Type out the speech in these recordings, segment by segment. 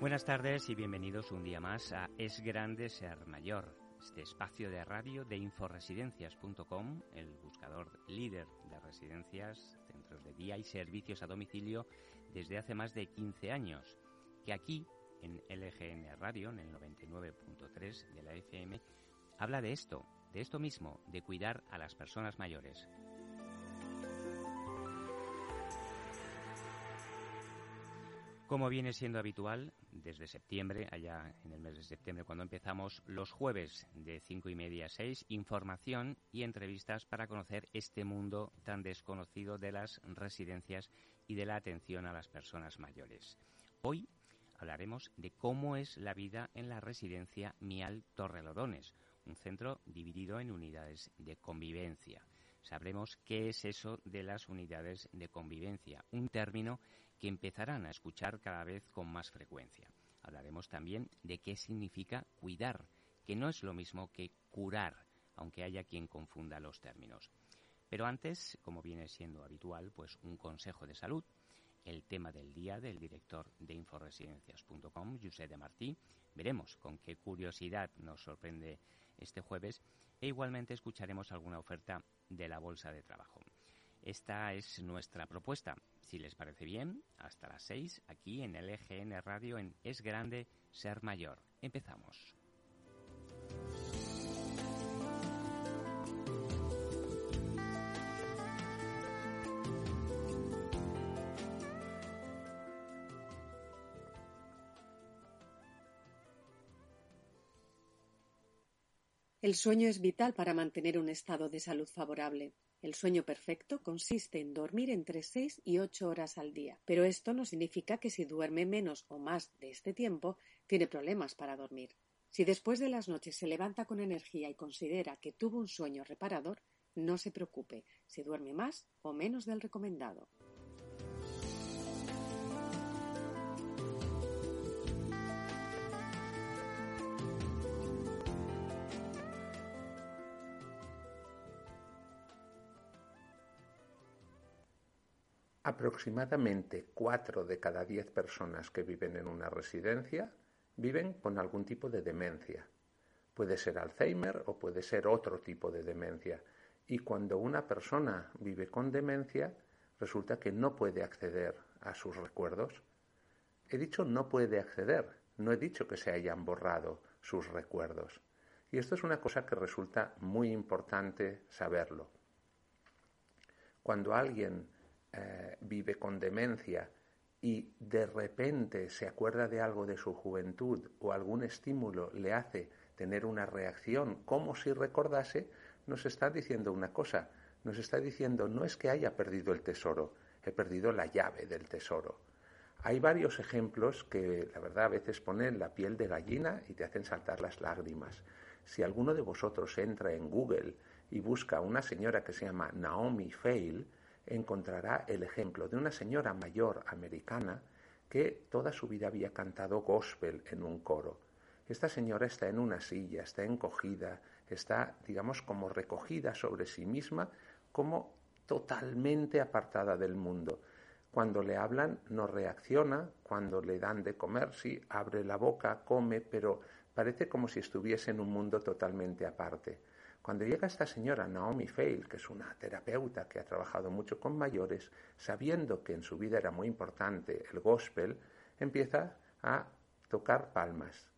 Buenas tardes y bienvenidos un día más a Es Grande Ser Mayor, este espacio de radio de inforesidencias.com, el buscador líder de residencias, centros de día y servicios a domicilio desde hace más de 15 años, que aquí en LGN Radio, en el 99.3 de la FM, habla de esto, de esto mismo, de cuidar a las personas mayores. Como viene siendo habitual, desde septiembre, allá en el mes de septiembre cuando empezamos, los jueves de cinco y media a seis, información y entrevistas para conocer este mundo tan desconocido de las residencias y de la atención a las personas mayores. Hoy hablaremos de cómo es la vida en la residencia Mial Torrelodones, un centro dividido en unidades de convivencia. Sabremos qué es eso de las unidades de convivencia, un término que empezarán a escuchar cada vez con más frecuencia. Hablaremos también de qué significa cuidar, que no es lo mismo que curar, aunque haya quien confunda los términos. Pero antes, como viene siendo habitual, pues un consejo de salud, el tema del día del director de inforesidencias.com, José de Martí. Veremos con qué curiosidad nos sorprende este jueves e igualmente escucharemos alguna oferta de la Bolsa de Trabajo. Esta es nuestra propuesta. Si les parece bien, hasta las 6 aquí en el EGN Radio en Es Grande Ser Mayor. Empezamos. El sueño es vital para mantener un estado de salud favorable. El sueño perfecto consiste en dormir entre seis y ocho horas al día, pero esto no significa que si duerme menos o más de este tiempo tiene problemas para dormir. Si después de las noches se levanta con energía y considera que tuvo un sueño reparador, no se preocupe si duerme más o menos del recomendado. Aproximadamente cuatro de cada diez personas que viven en una residencia viven con algún tipo de demencia. Puede ser Alzheimer o puede ser otro tipo de demencia. Y cuando una persona vive con demencia, resulta que no puede acceder a sus recuerdos. He dicho no puede acceder, no he dicho que se hayan borrado sus recuerdos. Y esto es una cosa que resulta muy importante saberlo. Cuando alguien vive con demencia y de repente se acuerda de algo de su juventud o algún estímulo le hace tener una reacción como si recordase, nos está diciendo una cosa, nos está diciendo no es que haya perdido el tesoro, he perdido la llave del tesoro. Hay varios ejemplos que la verdad a veces ponen la piel de gallina y te hacen saltar las lágrimas. Si alguno de vosotros entra en Google y busca a una señora que se llama Naomi Fail, encontrará el ejemplo de una señora mayor americana que toda su vida había cantado gospel en un coro. Esta señora está en una silla, está encogida, está, digamos, como recogida sobre sí misma, como totalmente apartada del mundo. Cuando le hablan no reacciona, cuando le dan de comer sí, abre la boca, come, pero parece como si estuviese en un mundo totalmente aparte. Cuando llega esta señora Naomi Fail, que es una terapeuta que ha trabajado mucho con mayores, sabiendo que en su vida era muy importante el gospel, empieza a tocar palmas,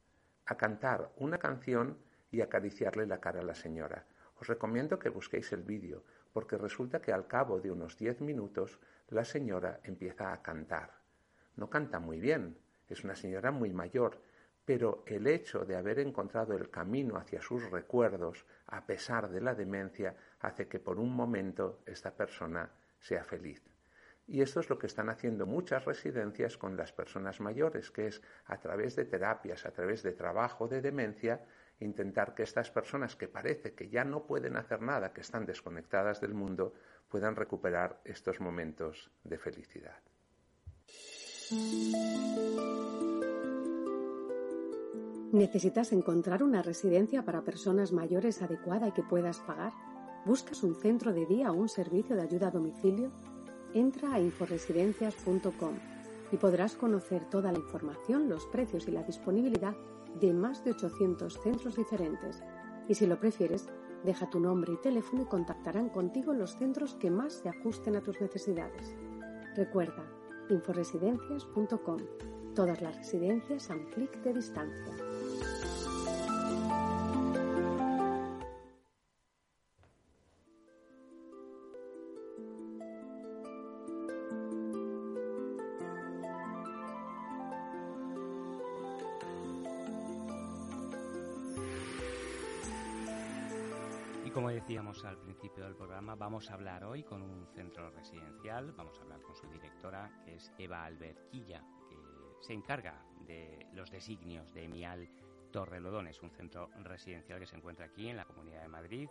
a cantar una canción y acariciarle la cara a la señora. Os recomiendo que busquéis el vídeo, porque resulta que al cabo de unos diez minutos la señora empieza a cantar. No canta muy bien, es una señora muy mayor, pero el hecho de haber encontrado el camino hacia sus recuerdos, a pesar de la demencia, hace que por un momento esta persona sea feliz. Y esto es lo que están haciendo muchas residencias con las personas mayores, que es a través de terapias, a través de trabajo de demencia, intentar que estas personas que parece que ya no pueden hacer nada, que están desconectadas del mundo, puedan recuperar estos momentos de felicidad. ¿Necesitas encontrar una residencia para personas mayores adecuada y que puedas pagar? ¿Buscas un centro de día o un servicio de ayuda a domicilio? Entra a inforesidencias.com. y podrás conocer toda la información, los precios y la disponibilidad de más de 800 centros diferentes. Y si lo prefieres, deja tu nombre y teléfono y contactarán contigo los centros que más se ajusten a tus necesidades. Recuerda, inforesidencias.com. Todas las residencias a un clic de distancia. Como decíamos al principio del programa, vamos a hablar hoy con un centro residencial, vamos a hablar con su directora, que es Eva Alberquilla, que se encarga de los designios de Mial Torrelodones, un centro residencial que se encuentra aquí en la Comunidad de Madrid,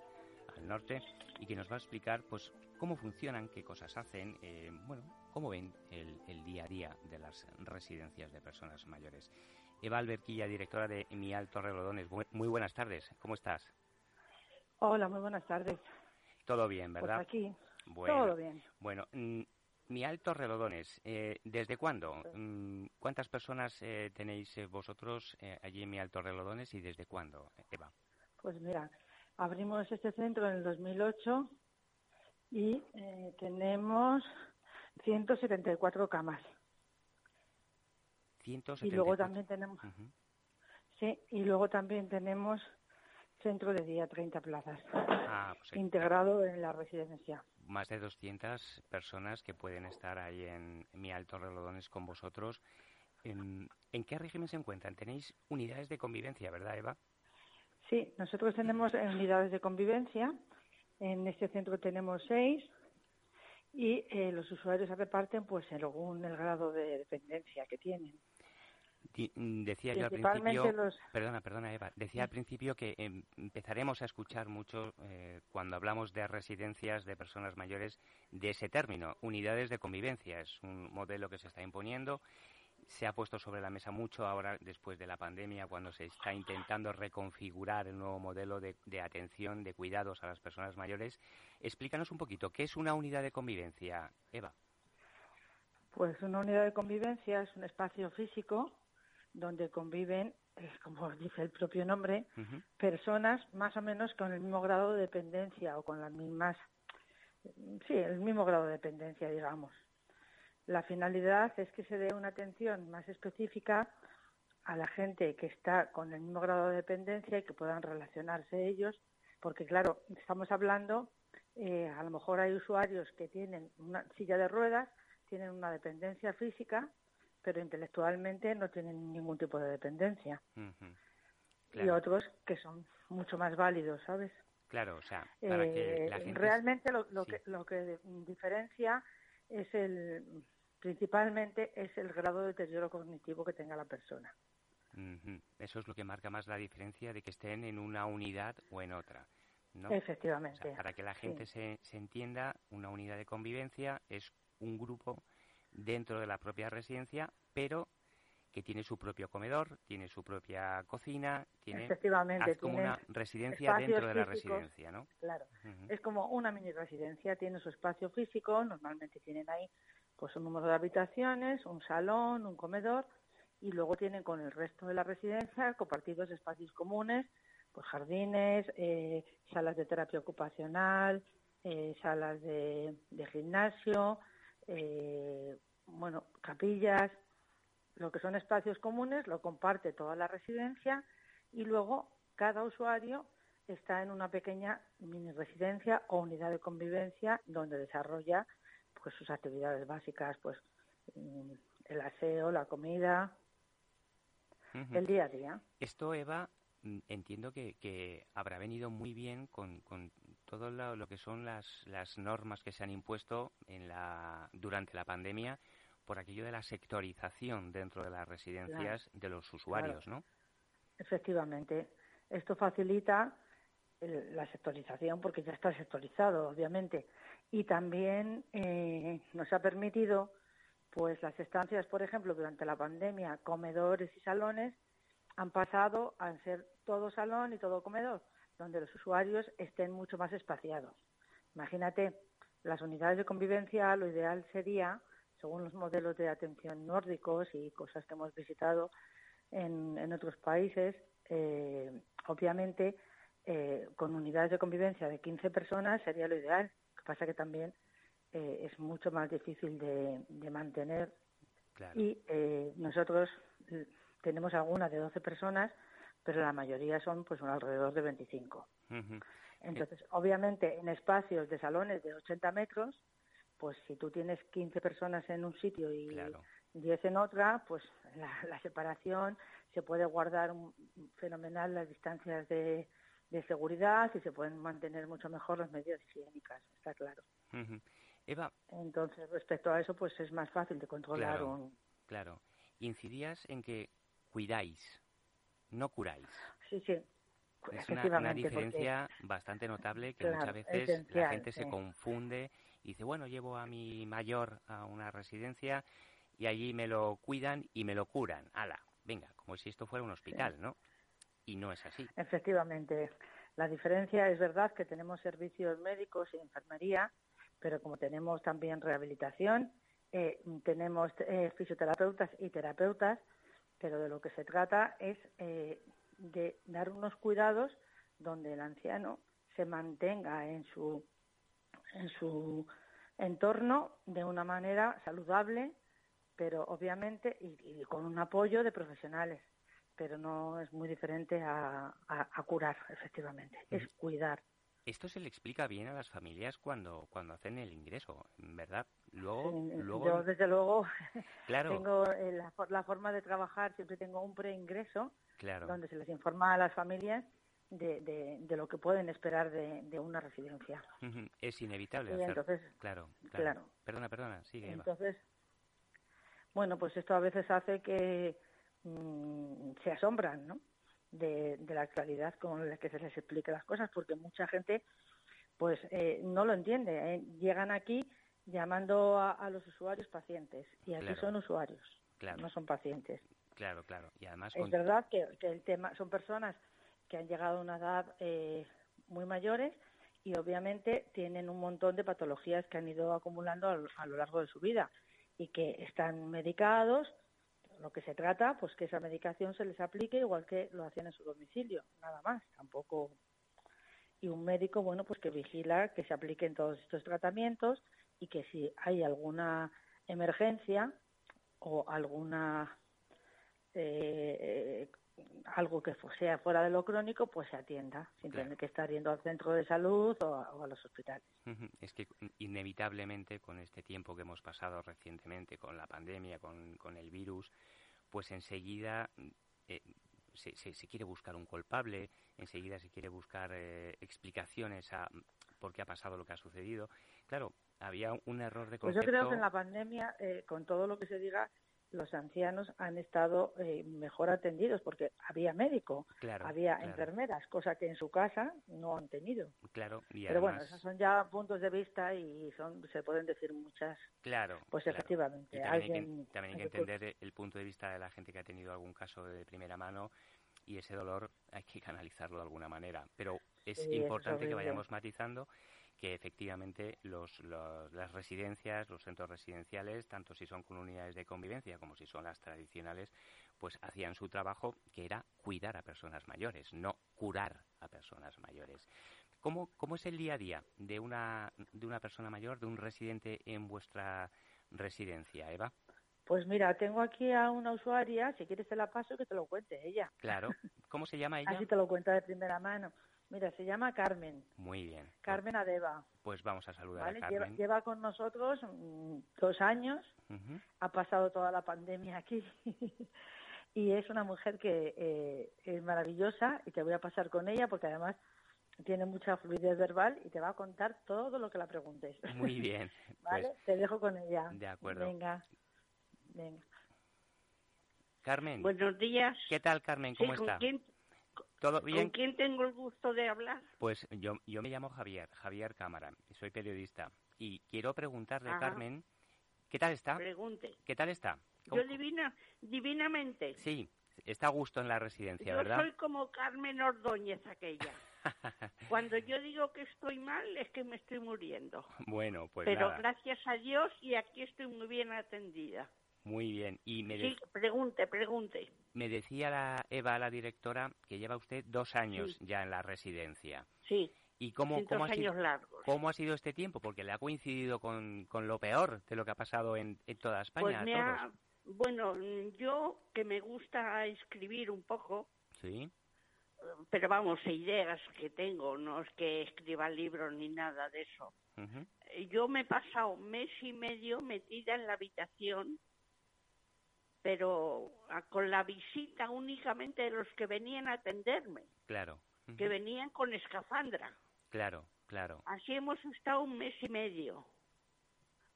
al norte, y que nos va a explicar pues cómo funcionan, qué cosas hacen, eh, bueno, cómo ven el, el, día a día de las residencias de personas mayores. Eva Alberquilla, directora de Mial Torrelodones, muy buenas tardes, ¿cómo estás? Hola, muy buenas tardes. Todo bien, ¿verdad? Pues aquí, todo bien. Bueno, mm, mi alto relodones, eh, ¿desde cuándo? Mm, ¿Cuántas personas eh, tenéis eh, vosotros allí en mi alto relodones y desde cuándo, Eva? Pues mira, abrimos este centro en el 2008 y tenemos 174 camas. 174. Y luego también tenemos, sí, y luego también tenemos Centro de día, 30 plazas. Ah, pues integrado en la residencia. Más de 200 personas que pueden estar ahí en Mi Alto Relodones con vosotros. ¿En, qué régimen se encuentran? Tenéis unidades de convivencia, ¿verdad, Eva? Sí, nosotros tenemos unidades de convivencia. En este centro tenemos seis y eh, los usuarios se reparten pues según el grado de dependencia que tienen. Mm, decía yo al principio, perdona, perdona Eva, decía al principio que em, empezaremos a escuchar mucho eh, cuando hablamos de residencias de personas mayores de ese término, unidades de convivencia. Es un modelo que se está imponiendo, se ha puesto sobre la mesa mucho ahora después de la pandemia, cuando se está intentando reconfigurar el nuevo modelo de, de atención, de cuidados a las personas mayores. Explícanos un poquito, ¿qué es una unidad de convivencia, Eva? Pues una unidad de convivencia es un espacio físico donde conviven, como dice el propio nombre, personas más o menos con el mismo grado de dependencia o con las mismas, sí, el mismo grado de dependencia, digamos. La finalidad es que se dé una atención más específica a la gente que está con el mismo grado de dependencia y que puedan relacionarse ellos, porque claro, estamos hablando, eh, a lo mejor hay usuarios que tienen una silla de ruedas, tienen una dependencia física pero intelectualmente no tienen ningún tipo de dependencia. Y otros que son mucho más válidos, ¿sabes? Claro, o sea, para que la eh, Realmente lo, que, lo que diferencia es el, principalmente es el grado de deterioro cognitivo que tenga la persona. Eso es lo que marca más la diferencia de que estén en una unidad o en otra. ¿no? Efectivamente. para que la gente se, se entienda, una unidad de convivencia es un grupo dentro de la propia residencia, pero que tiene su propio comedor, tiene su propia cocina, tiene como una residencia dentro de la residencia, ¿no? Claro, es como una mini residencia, tiene su espacio físico, normalmente tienen ahí pues un número de habitaciones, un salón, un comedor y luego tienen con el resto de la residencia compartidos espacios comunes, pues jardines, eh, salas de terapia ocupacional, eh, salas de gimnasio, eh, bueno, capillas, lo que son espacios comunes, lo comparte toda la residencia y luego cada usuario está en una pequeña mini residencia o unidad de convivencia donde desarrolla pues sus actividades básicas, pues mm, el aseo, la comida, el día a día. Esto, Eva, mm, entiendo que, que habrá venido muy bien con, con todo lo, que son las, las normas que se han impuesto en la, durante la pandemia por aquello de la sectorización dentro de las residencias de los usuarios, ¿no? Efectivamente. Esto facilita la sectorización porque ya está sectorizado, obviamente. Y también eh, nos ha permitido, pues las estancias, por ejemplo, durante la pandemia, comedores y salones han pasado a ser todo salón y todo comedor donde los usuarios estén mucho más espaciados. Imagínate, las unidades de convivencia, lo ideal sería, según los modelos de atención nórdicos y cosas que hemos visitado en, en otros países, eh, obviamente eh, con unidades de convivencia de 15 personas sería lo ideal. Lo que pasa que también eh, es mucho más difícil de, mantener y nosotros tenemos algunas de 12 personas, pero la mayoría son pues alrededor de 25. Entonces, obviamente, en espacios de salones de 80 metros, pues si tú tienes 15 personas en un sitio y 10 en otra, pues la, separación se puede guardar fenomenal las distancias de, seguridad y se pueden mantener mucho mejor las medidas higiénicas, está claro. Eva. Entonces, respecto a eso, pues es más fácil de controlar un. Claro. Incidías en que cuidáis, no curáis. Sí, sí. Es una, diferencia bastante notable que muchas veces la gente se confunde y dice, bueno, llevo a mi mayor a una residencia y allí me lo cuidan y me lo curan. Ala, venga, como si esto fuera un hospital, ¿no? Y no es así. Efectivamente. La diferencia es verdad que tenemos servicios médicos y enfermería, pero como tenemos también rehabilitación, eh, tenemos eh, fisioterapeutas y terapeutas, pero de lo que se trata es eh, de dar unos cuidados donde el anciano se mantenga en su en su entorno de una manera saludable, pero obviamente y, con un apoyo de profesionales. Pero no es muy diferente a, curar, efectivamente, es cuidar. Esto se le explica bien a las familias cuando, cuando hacen el ingreso, ¿verdad? Luego, luego... Yo, desde luego, tengo eh, la, la, forma de trabajar, siempre tengo un preingreso, claro. donde se les informa a las familias de, de, lo que pueden esperar de, una residencia. Es inevitable. hacer... entonces, claro, claro, Perdona, perdona, sigue. Entonces, bueno, pues esto a veces hace que mm, se asombran, ¿no? De, la actualidad con la que se les explique las cosas, porque mucha gente, pues, eh, no lo entiende. ¿eh? Llegan aquí llamando a, los usuarios pacientes y aquí son usuarios, no son pacientes. Claro, claro. Y además es verdad que, que el tema son personas que han llegado a una edad eh, muy mayores y obviamente tienen un montón de patologías que han ido acumulando a, lo largo de su vida y que están medicados. Lo que se trata, pues que esa medicación se les aplique igual que lo hacían en su domicilio, nada más, tampoco. Y un médico, bueno, pues que vigila que se apliquen todos estos tratamientos y que si hay alguna emergencia o alguna eh, algo que sea fuera de lo crónico, pues se atienda, sin tener que estar yendo al centro de salud o a, los hospitales. Es que inevitablemente con este tiempo que hemos pasado recientemente, con la pandemia, con, con el virus, pues enseguida eh, se, se, quiere buscar un culpable, enseguida se quiere buscar eh, explicaciones a por qué ha pasado lo que ha sucedido. Claro, había un error de concepto. Pues yo creo que en la pandemia, eh, con todo lo que se diga, los ancianos han estado eh, mejor atendidos porque había médico, había enfermeras, cosa que en su casa no han tenido. Claro, Pero bueno, esos son ya puntos de vista y son se pueden decir muchas. Claro. Pues efectivamente. también, hay que, también hay que entender el punto de vista de la gente que ha tenido algún caso de primera mano y ese dolor hay que canalizarlo de alguna manera. Pero es importante que vayamos matizando que efectivamente los, las residencias, los centros residenciales, tanto si son con unidades de convivencia como si son las tradicionales, pues hacían su trabajo que era cuidar a personas mayores, no curar a personas mayores. ¿Cómo, cómo es el día a día de una, de una persona mayor, de un residente en vuestra residencia, Eva? Pues mira, tengo aquí a una usuaria, si quieres te la paso que te lo cuente ella. Claro. ¿Cómo se llama ella? Así te lo cuenta de primera mano. Mira, se llama Carmen. Muy bien. Carmen Adeba. Pues vamos a saludar a Carmen. Lleva, con nosotros mm, dos años. Ha pasado toda la pandemia aquí. y es una mujer que eh, es maravillosa y te voy a pasar con ella porque además tiene mucha fluidez verbal y te va a contar todo lo que la preguntes. Muy bien. ¿Vale? Pues te dejo con ella. De acuerdo. Venga. Venga. Carmen. Buenos días. ¿Qué tal, Carmen? ¿Cómo está? ¿Todo bien? ¿Con quién tengo el gusto de hablar? Pues yo, yo me llamo Javier, Javier Cámara, soy periodista. Y quiero preguntarle, Carmen, ¿qué tal está? Pregunte. ¿Qué tal está? Yo divina, divinamente. Sí, está a gusto en la residencia, ¿verdad? Yo soy como Carmen Ordóñez aquella. Cuando yo digo que estoy mal es que me estoy muriendo. Bueno, pues Pero nada. gracias a Dios y aquí estoy muy bien atendida. Muy bien. Y me, Sí, pregunte, pregunte. me decía la Eva, la directora, que lleva usted dos años ya en la residencia. Sí, ¿Y cómo, cómo, ha sido, años largos. cómo ha sido este tiempo? Porque le ha coincidido con, con lo peor de lo que ha pasado en, en toda España. Pues a me todos. ha, bueno, yo que me gusta escribir un poco, Sí, pero vamos, ideas que tengo, no es que escriba libros ni nada de eso. Yo me he pasado mes y medio metida en la habitación, pero a- con la visita únicamente de los que venían a atenderme, claro. que venían con escafandra. Claro, claro. Así hemos estado un mes y medio.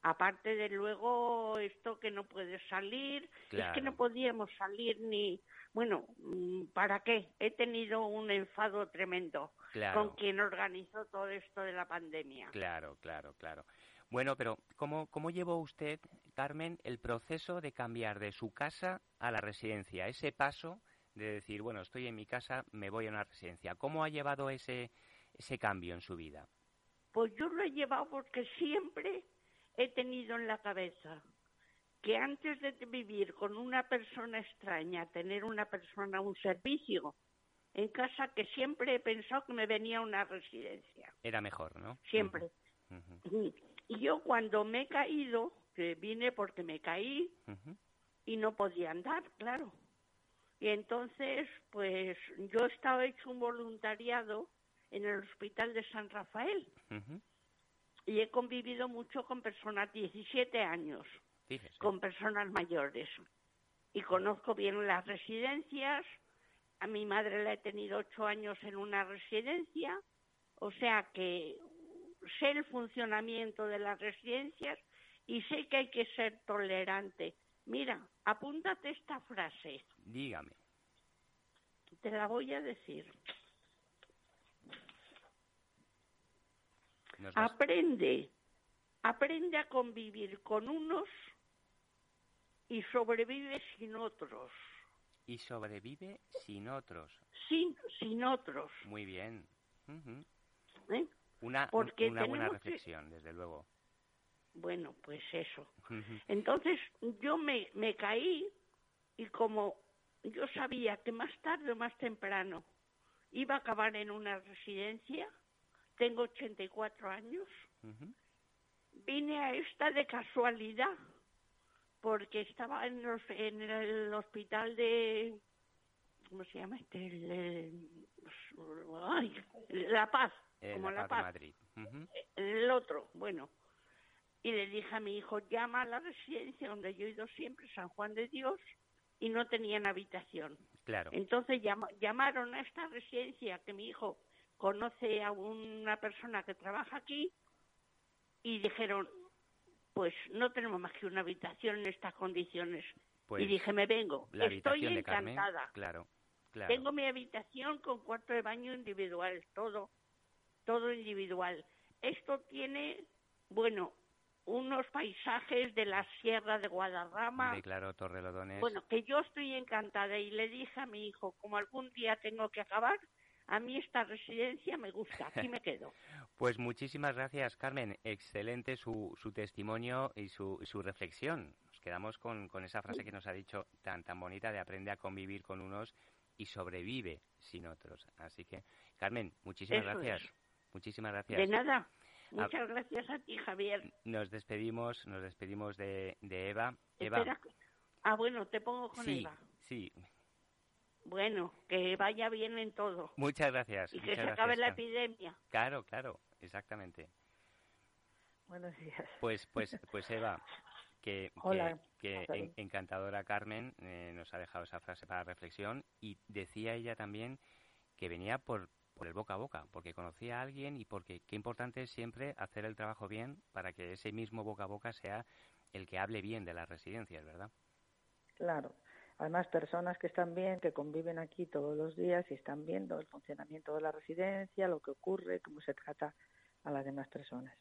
Aparte de luego esto que no puedes salir, es que Claro. no podíamos salir ni, bueno, mm, ¿para qué? He tenido un enfado tremendo Claro. con quien organizó todo esto de la pandemia. Claro, claro, claro. Bueno, pero ¿cómo, ¿cómo llevó usted, Carmen, el proceso de cambiar de su casa a la residencia? Ese paso de decir, bueno, estoy en mi casa, me voy a una residencia. ¿Cómo ha llevado ese, ese cambio en su vida? Pues yo lo he llevado porque siempre he tenido en la cabeza que antes de vivir con una persona extraña, tener una persona, un servicio en casa, que siempre he pensado que me venía una residencia. Era mejor, ¿no? Siempre. Ujú, Y yo cuando me he caído, que vine porque me caí y no podía andar, claro. Y entonces, pues yo estaba hecho un voluntariado en el Hospital de San Rafael y he convivido mucho con personas, 17 años, Fíjese. con personas mayores. Y conozco bien las residencias. A mi madre la he tenido ocho años en una residencia. O sea que sé el funcionamiento de las residencias y sé que hay que ser tolerante. Mira, apúntate esta frase. Dígame. Te la voy a decir. Nos Aprende, aprende a convivir con unos y sobrevive sin otros. Y sobrevive sin otros. Sin, sin otros. Muy bien. ¿eh? Una, un- Porque una buena que- reflexión, desde luego. Bueno, pues eso. Entonces yo me, me caí y como yo sabía que más tarde o más temprano iba a acabar en una residencia, tengo 84 años, Ujú. vine a esta de casualidad porque estaba en, los- en el hospital de ¿cómo se llama este? El, el- ay, La Paz, como la La Paz el otro, bueno. Y le dije a mi hijo, llama a la residencia donde yo he ido siempre, San Juan de Dios, y no tenían habitación. Claro. Entonces llama- llamaron a esta residencia que mi hijo conoce a una persona que trabaja aquí y dijeron, pues no tenemos más que una habitación en estas condiciones. Pues y dije, me vengo. la Estoy Carmen. encantada. Claro, claro. Tengo mi habitación con cuarto de baño individual, todo, todo individual. Esto tiene, bueno, unos paisajes de la Sierra de Guadarrama. Claro, Torrelodones. Bueno, que yo estoy encantada y le dije a mi hijo, como algún día tengo que acabar, a mí esta residencia me gusta, aquí me quedo. Pues muchísimas gracias, Carmen. Excelente su, su testimonio y su, su reflexión. Nos quedamos con, con esa frase que nos ha dicho tan, tan bonita de aprende a convivir con unos y sobrevive sin otros. Así que, Carmen, muchísimas Eso gracias. es. Muchísimas gracias. De nada. Muchas gracias a ti, Javier. Nos despedimos, nos despedimos de, de Eva. Eva, Espera. Ah, bueno, te pongo con sí, Eva. sí. Bueno, que vaya bien en todo. Muchas gracias. Y que se gracias, acabe la epidemia. Claro, claro, exactamente. Buenos días. Pues, pues, pues Eva, que, que- Hola, que Perdón. en- encantadora Carmen eh, nos ha dejado esa frase para reflexión y decía ella también que venía por, por el boca a boca, porque conocía a alguien y porque qué importante es siempre hacer el trabajo bien para que ese mismo boca a boca sea el que hable bien de las residencias, ¿verdad? Claro. Además, personas que están bien, que conviven aquí todos los días y están viendo el funcionamiento de la residencia, lo que ocurre, cómo se trata a las demás personas.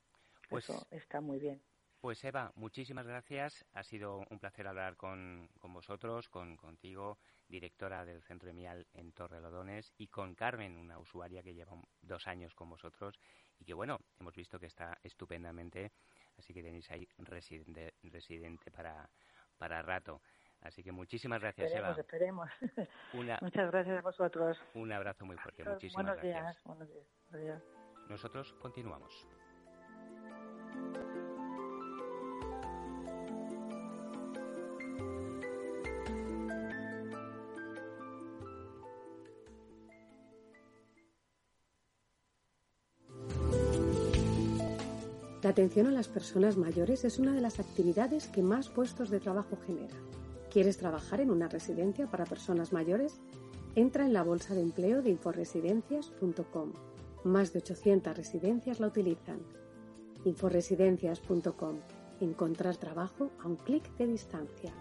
Pues- Eso está muy bien. Pues Eva, muchísimas gracias. Ha sido un placer hablar con, con vosotros, con contigo, directora del Centro de Mial en Torrelodones, y con Carmen, una usuaria que lleva dos años con vosotros y que, bueno, hemos visto que está estupendamente, así que tenéis ahí residente, residente para, para rato. Así que muchísimas gracias, Eva. Esperemos, Muchas gracias a vosotros. Un abrazo muy fuerte. Muchísimas buenos gracias. Días, buenos días. Adiós. Nosotros continuamos. Atención a las personas mayores es una de las actividades que más puestos de trabajo genera. ¿Quieres trabajar en una residencia para personas mayores? Entra en la bolsa de empleo de inforesidencias.com. Más de 800 residencias la utilizan. inforesidencias.com. Encontrar trabajo a un clic de distancia.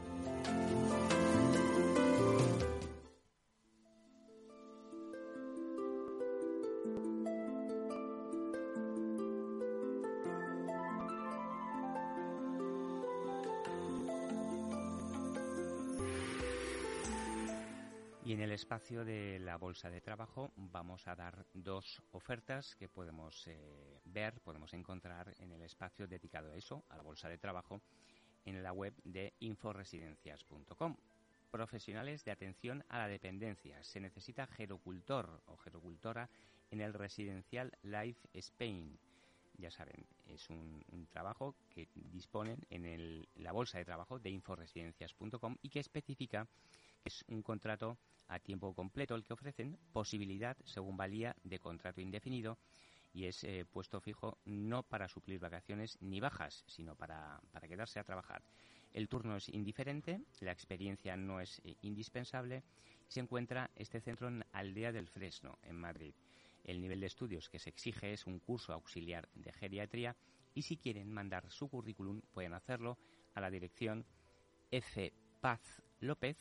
Espacio de la bolsa de trabajo vamos a dar dos ofertas que podemos eh, ver, podemos encontrar en el espacio dedicado a eso, a la bolsa de trabajo, en la web de inforesidencias.com. Profesionales de atención a la dependencia. Se necesita gerocultor o gerocultora en el residencial Life Spain. Ya saben, es un, trabajo que disponen en la bolsa de trabajo de inforesidencias.com y que especifica es un contrato a tiempo completo el que ofrecen, posibilidad, según valía, de contrato indefinido y es eh, puesto fijo no para suplir vacaciones ni bajas, sino para, para, quedarse a trabajar. El turno es indiferente, la experiencia no es eh, indispensable se encuentra este centro en Aldea del Fresno, en Madrid. El nivel de estudios que se exige es un curso auxiliar de geriatría y si quieren mandar su currículum pueden hacerlo a la dirección fpazlopez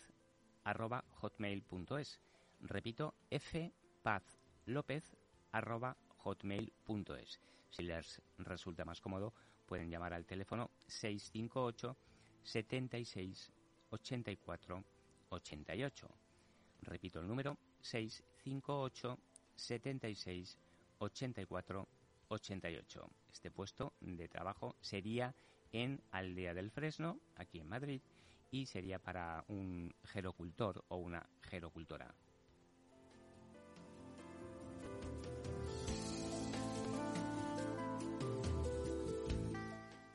arroba hotmail.es. Repito, fpazlopez arroba hotmail.es. Si les resulta más cómodo, pueden llamar al teléfono 658 76 84 88. Repito el número 658 76 84 88. Este puesto de trabajo sería en Aldea del Fresno, aquí en Madrid, y sería para un gerocultor o una gerocultora.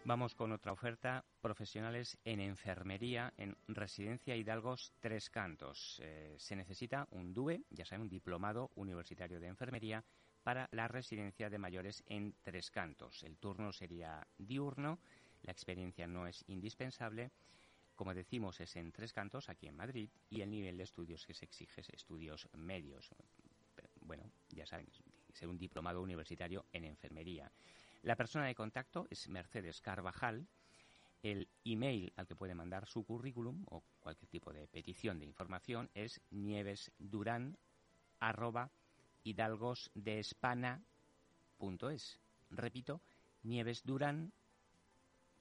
Vamos con otra oferta, profesionales en enfermería en Residencia Hidalgos Tres Cantos. Eh, se necesita un DUE, ya saben, un diplomado universitario de enfermería para la residencia de mayores en Tres Cantos. El turno sería diurno, la experiencia no es indispensable como decimos, es en tres cantos, aquí en Madrid, y el nivel de estudios que se exige es estudios medios. bueno, ya saben, ser un diplomado universitario en enfermería. La persona de contacto es Mercedes Carvajal. El email al que puede mandar su currículum o cualquier tipo de petición de información es nievesduran arroba hidalgosdeespana.es. Repito, nievesduran,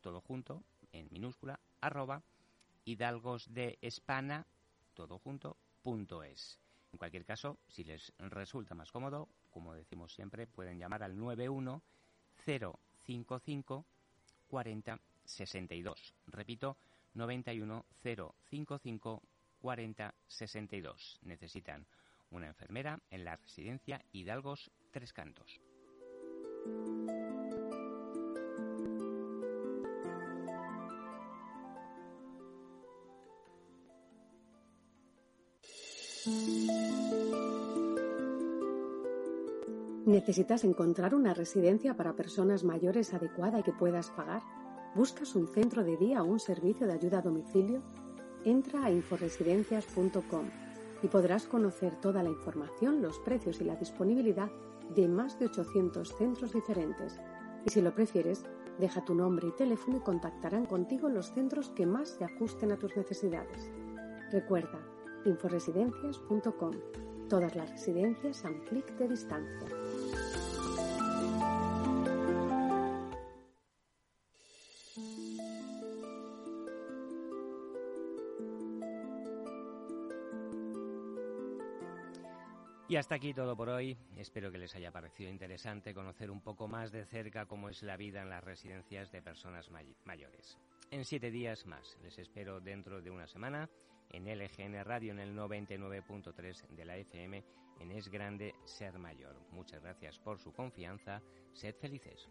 todo junto, en minúscula, arroba hidalgos de Espana, todo junto, punto es. En cualquier caso, si les resulta más cómodo, como decimos siempre, pueden llamar al 91 055 40 62. Repito, 91 055 40 62. Necesitan una enfermera en la residencia Hidalgos Tres Cantos. ¿Necesitas encontrar una residencia para personas mayores adecuada y que puedas pagar? ¿Buscas un centro de día o un servicio de ayuda a domicilio? Entra a inforesidencias.com y podrás conocer toda la información, los precios y la disponibilidad de más de 800 centros diferentes. Y si lo prefieres, deja tu nombre y teléfono y contactarán contigo los centros que más se ajusten a tus necesidades. Recuerda, inforesidencias.com. Todas las residencias a un clic de distancia. Y hasta aquí todo por hoy. Espero que les haya parecido interesante conocer un poco más de cerca cómo es la vida en las residencias de personas mayores. En siete días más les espero dentro de una semana en LGN Radio en el 99.3 de la FM en Es Grande Ser Mayor. Muchas gracias por su confianza. Sed felices.